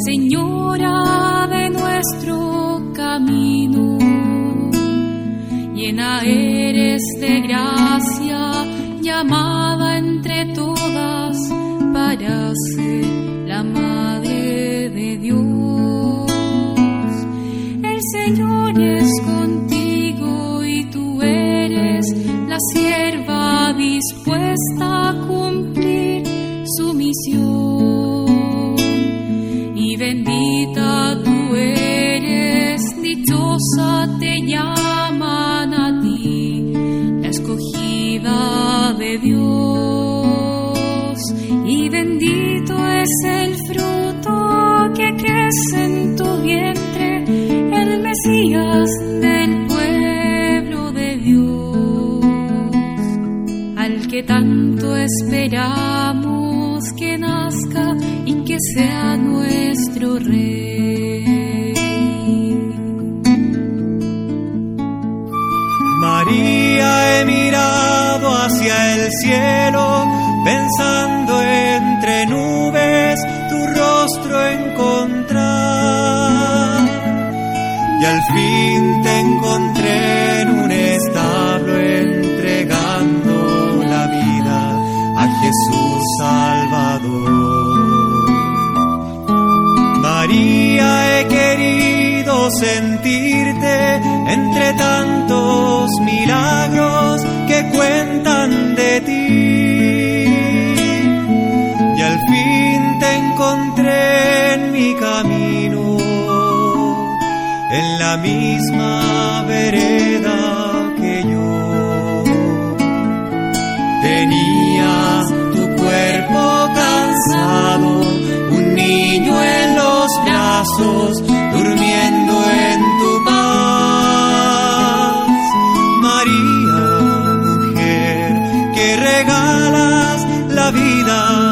Señora de nuestro camino llena eres de gracia, llamada entre todas para ser la Madre de Dios. El Señor es contigo y tú eres la sierva dispuesta a cumplir su misión. Y bendita tú eres, dichosa te llama escogida de Dios, y bendito es el fruto que crece en el cielo, pensando entre nubes tu rostro encontrar. Y al fin te encontré en un establo entregando la vida a Jesús Salvador. María he querido sentirte entre tantos milagros cuentan de ti. Y al fin te encontré en mi camino, en la misma vereda que yo. Tenía tu cuerpo cansado, un niño en los brazos, vida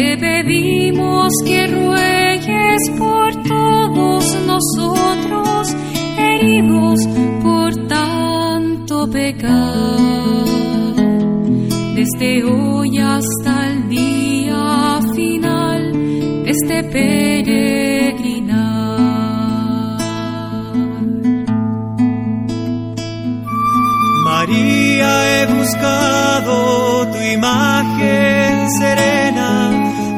Te pedimos que ruegues por todos nosotros, heridos por tanto pecar. Desde hoy hasta el día final de este peregrinar. María, he buscado tu imagen serena,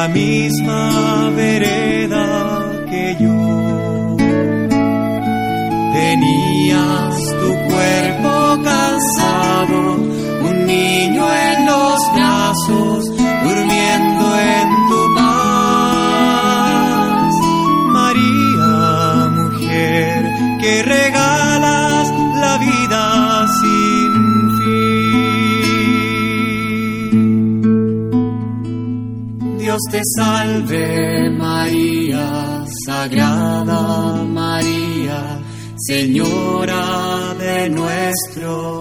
La misma vereda que yo. Tenías tu cuerpo cansado, un niño en los brazos, te salve María, Sagrada María, Señora de nuestro.